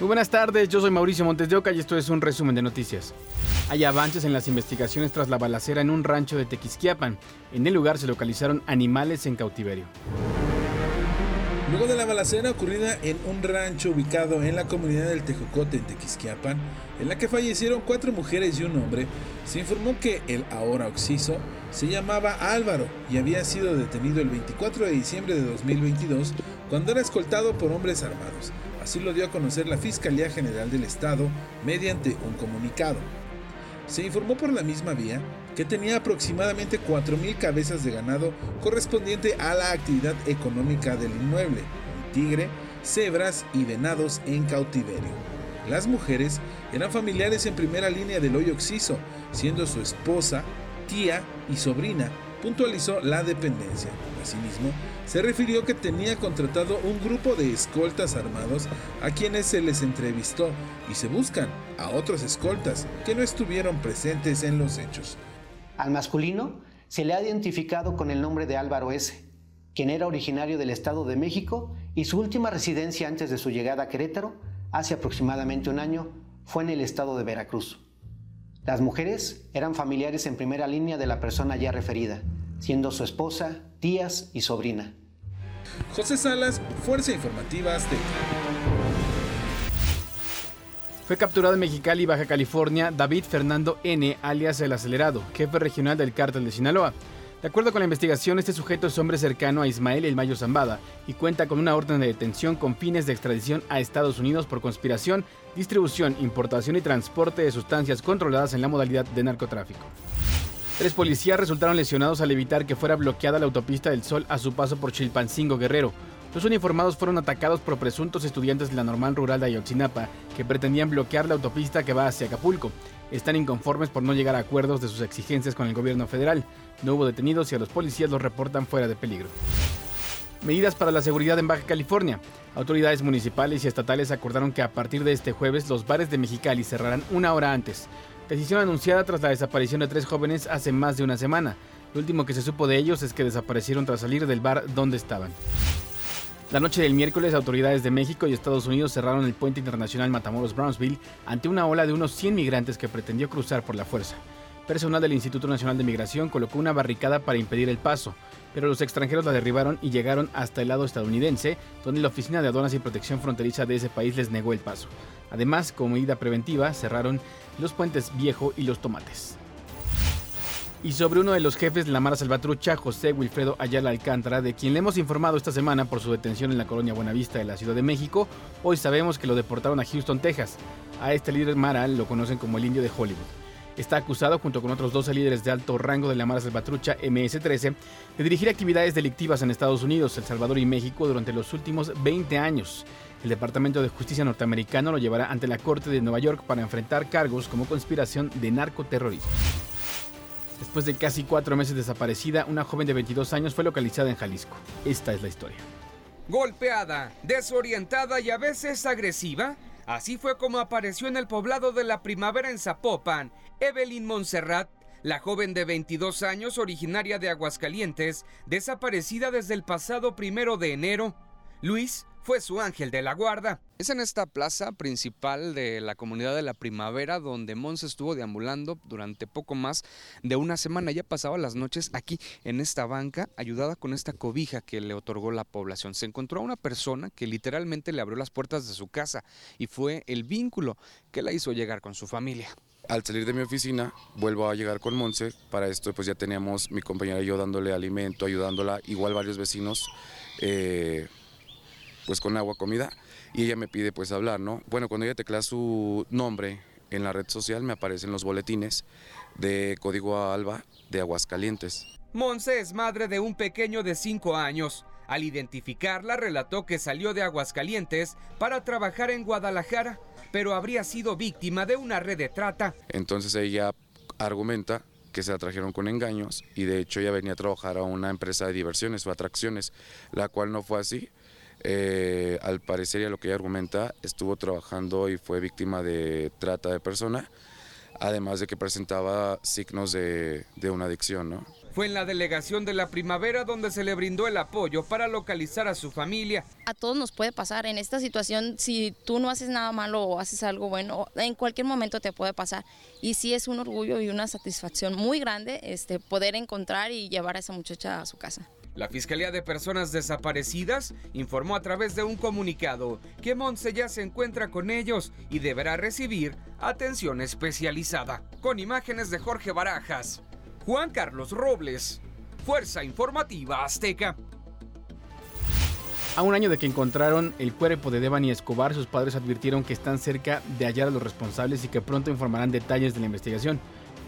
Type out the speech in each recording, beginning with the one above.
Muy buenas tardes, yo soy Mauricio Montes de Oca y esto es un resumen de noticias. Hay avances en las investigaciones tras la balacera en un rancho de Tequisquiapan. En el lugar se localizaron animales en cautiverio. Luego de la balacera ocurrida en un rancho ubicado en la comunidad del Tejocote en Tequisquiapan, en la que fallecieron cuatro mujeres y un hombre, se informó que el ahora occiso se llamaba Álvaro y había sido detenido el 24 de diciembre de 2022 cuando era escoltado por hombres armados. Así lo dio a conocer la Fiscalía General del Estado mediante un comunicado. Se informó por la misma vía que tenía aproximadamente 4.000 cabezas de ganado correspondiente a la actividad económica del inmueble, tigre, cebras y venados en cautiverio. Las mujeres eran familiares en primera línea del hoyo oxiso, siendo su esposa, tía y sobrina, puntualizó la dependencia. Asimismo, se refirió que tenía contratado un grupo de escoltas armados a quienes se les entrevistó y se buscan a otros escoltas que no estuvieron presentes en los hechos. Al masculino se le ha identificado con el nombre de Álvaro S., quien era originario del Estado de México y su última residencia antes de su llegada a Querétaro, hace aproximadamente un año, fue en el estado de Veracruz. Las mujeres eran familiares en primera línea de la persona ya referida, siendo su esposa, tías y sobrina. José Salas, Fuerza Informativa Azteca. Fue capturado en Mexicali, Baja California, David Fernando N., alias El Acelerado, jefe regional del cártel de Sinaloa. De acuerdo con la investigación, este sujeto es hombre cercano a Ismael El Mayo Zambada y cuenta con una orden de detención con fines de extradición a Estados Unidos por conspiración, distribución, importación y transporte de sustancias controladas en la modalidad de narcotráfico. Tres policías resultaron lesionados al evitar que fuera bloqueada la autopista del Sol a su paso por Chilpancingo Guerrero. Los uniformados fueron atacados por presuntos estudiantes de la normal rural de Ayotzinapa que pretendían bloquear la autopista que va hacia Acapulco. Están inconformes por no llegar a acuerdos de sus exigencias con el gobierno federal. No hubo detenidos y a los policías los reportan fuera de peligro. Medidas para la seguridad en Baja California. Autoridades municipales y estatales acordaron que a partir de este jueves los bares de Mexicali cerrarán una hora antes. Decisión anunciada tras la desaparición de tres jóvenes hace más de una semana. Lo último que se supo de ellos es que desaparecieron tras salir del bar donde estaban. La noche del miércoles, autoridades de México y Estados Unidos cerraron el puente internacional Matamoros-Brownsville ante una ola de unos 100 migrantes que pretendió cruzar por la fuerza. Personal del Instituto Nacional de Migración colocó una barricada para impedir el paso, pero los extranjeros la derribaron y llegaron hasta el lado estadounidense, donde la Oficina de Aduanas y Protección Fronteriza de ese país les negó el paso. Además, como medida preventiva, cerraron los puentes Viejo y los Tomates. Y sobre uno de los jefes de la Mara Salvatrucha, José Wilfredo Ayala Alcántara, de quien le hemos informado esta semana por su detención en la colonia Buenavista de la Ciudad de México, hoy sabemos que lo deportaron a Houston, Texas. A este líder Mara lo conocen como el indio de Hollywood. Está acusado, junto con otros 12 líderes de alto rango de la Mara Salvatrucha MS-13, de dirigir actividades delictivas en Estados Unidos, El Salvador y México durante los últimos 20 años. El Departamento de Justicia norteamericano lo llevará ante la Corte de Nueva York para enfrentar cargos como conspiración de narcoterrorismo. Después de casi cuatro meses desaparecida, una joven de 22 años fue localizada en Jalisco. Esta es la historia. Golpeada, desorientada y a veces agresiva, así fue como apareció en el poblado de la primavera en Zapopan, Evelyn Montserrat, la joven de 22 años originaria de Aguascalientes, desaparecida desde el pasado primero de enero. Luis fue su ángel de la guarda. Es en esta plaza principal de la comunidad de la primavera donde Mons estuvo deambulando durante poco más de una semana. Ya pasaba las noches aquí en esta banca, ayudada con esta cobija que le otorgó la población. Se encontró a una persona que literalmente le abrió las puertas de su casa y fue el vínculo que la hizo llegar con su familia. Al salir de mi oficina, vuelvo a llegar con Monse. Para esto, pues ya teníamos mi compañera y yo dándole alimento, ayudándola, igual varios vecinos. Eh, pues con agua, comida, y ella me pide pues hablar, ¿no? Bueno, cuando ella teclea su nombre en la red social me aparecen los boletines de código ALBA de Aguascalientes. Monse es madre de un pequeño de 5 años. Al identificarla, relató que salió de Aguascalientes para trabajar en Guadalajara, pero habría sido víctima de una red de trata. Entonces ella argumenta que se la trajeron con engaños y de hecho ella venía a trabajar a una empresa de diversiones o atracciones, la cual no fue así. Eh, al parecer, y a lo que ella argumenta, estuvo trabajando y fue víctima de trata de persona, además de que presentaba signos de, de una adicción. ¿no? Fue en la delegación de la primavera donde se le brindó el apoyo para localizar a su familia. A todos nos puede pasar en esta situación, si tú no haces nada malo o haces algo bueno, en cualquier momento te puede pasar. Y sí es un orgullo y una satisfacción muy grande este, poder encontrar y llevar a esa muchacha a su casa. La Fiscalía de Personas Desaparecidas informó a través de un comunicado que Monse ya se encuentra con ellos y deberá recibir atención especializada. Con imágenes de Jorge Barajas, Juan Carlos Robles, Fuerza Informativa Azteca. A un año de que encontraron el cuerpo de Devani Escobar, sus padres advirtieron que están cerca de hallar a los responsables y que pronto informarán detalles de la investigación.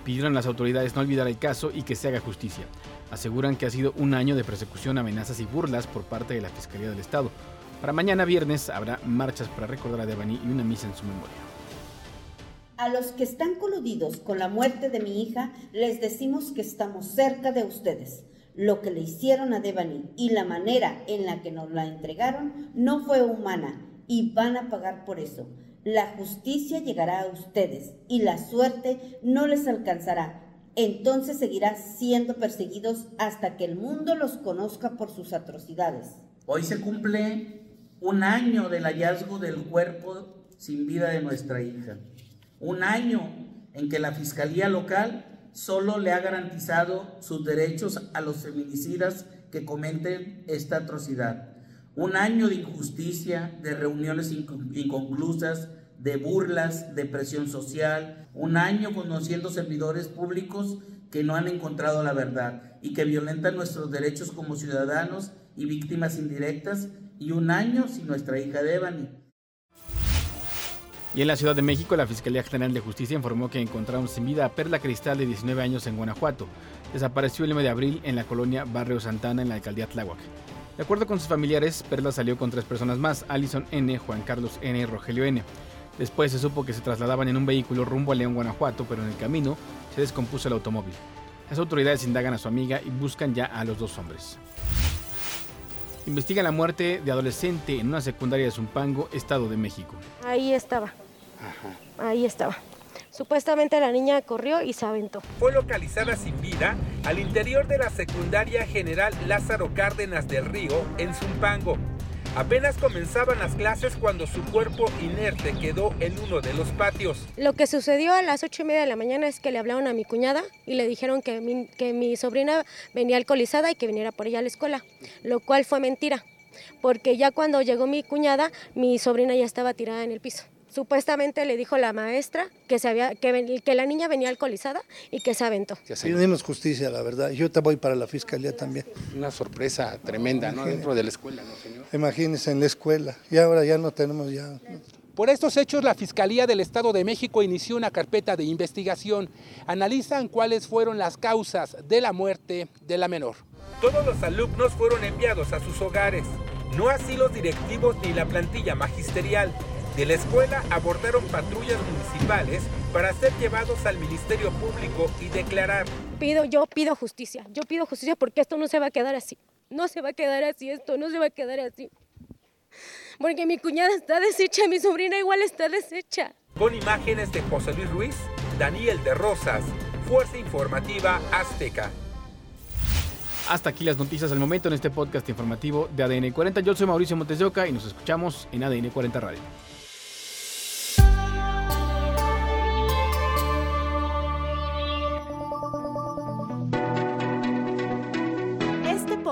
Pidieron a las autoridades no olvidar el caso y que se haga justicia. Aseguran que ha sido un año de persecución, amenazas y burlas por parte de la Fiscalía del Estado. Para mañana viernes habrá marchas para recordar a Devani y una misa en su memoria. A los que están coludidos con la muerte de mi hija, les decimos que estamos cerca de ustedes. Lo que le hicieron a Devani y la manera en la que nos la entregaron no fue humana y van a pagar por eso. La justicia llegará a ustedes y la suerte no les alcanzará. Entonces seguirá siendo perseguidos hasta que el mundo los conozca por sus atrocidades. Hoy se cumple un año del hallazgo del cuerpo sin vida de nuestra hija un año en que la Fiscalía Local solo le ha garantizado sus derechos a los feminicidas que cometen esta atrocidad. Un año de injusticia, de reuniones inconclusas, de burlas, de presión social, un año conociendo servidores públicos que no han encontrado la verdad y que violentan nuestros derechos como ciudadanos y víctimas indirectas, y un año sin nuestra hija Devani. Y en la Ciudad de México, la Fiscalía General de Justicia informó que encontraron sin vida a Perla Cristal de 19 años en Guanajuato. Desapareció el 9 de abril en la colonia Barrio Santana en la alcaldía Tláhuac. De acuerdo con sus familiares, Perla salió con tres personas más, Alison N., Juan Carlos N. y Rogelio N. Después se supo que se trasladaban en un vehículo rumbo a León, Guanajuato, pero en el camino se descompuso el automóvil. Las autoridades indagan a su amiga y buscan ya a los dos hombres. Investiga la muerte de adolescente en una secundaria de Zumpango, Estado de México. Ahí estaba. Ahí estaba. Supuestamente la niña corrió y se aventó. Fue localizada sin vida al interior de la secundaria general Lázaro Cárdenas del Río, en Zumpango. Apenas comenzaban las clases cuando su cuerpo inerte quedó en uno de los patios. Lo que sucedió a las ocho y media de la mañana es que le hablaron a mi cuñada y le dijeron que mi, que mi sobrina venía alcoholizada y que viniera por ella a la escuela, lo cual fue mentira, porque ya cuando llegó mi cuñada, mi sobrina ya estaba tirada en el piso. Supuestamente le dijo la maestra que, se había, que, que la niña venía alcoholizada y que se aventó. Tenemos justicia, la verdad. Yo te voy para la fiscalía también. Una sorpresa tremenda, ¿no? Dentro de la escuela, ¿no, señor? Imagínense en la escuela. Y ahora ya no tenemos ya. Por estos hechos, la Fiscalía del Estado de México inició una carpeta de investigación. Analizan cuáles fueron las causas de la muerte de la menor. Todos los alumnos fueron enviados a sus hogares, no así los directivos ni la plantilla magisterial de la escuela abordaron patrullas municipales para ser llevados al Ministerio Público y declarar. Pido, yo pido justicia, yo pido justicia porque esto no se va a quedar así. No se va a quedar así, esto no se va a quedar así. Porque mi cuñada está deshecha, mi sobrina igual está deshecha. Con imágenes de José Luis Ruiz, Daniel de Rosas, Fuerza Informativa Azteca. Hasta aquí las noticias al momento en este podcast informativo de ADN 40. Yo soy Mauricio Montes de Oca y nos escuchamos en ADN 40 Radio.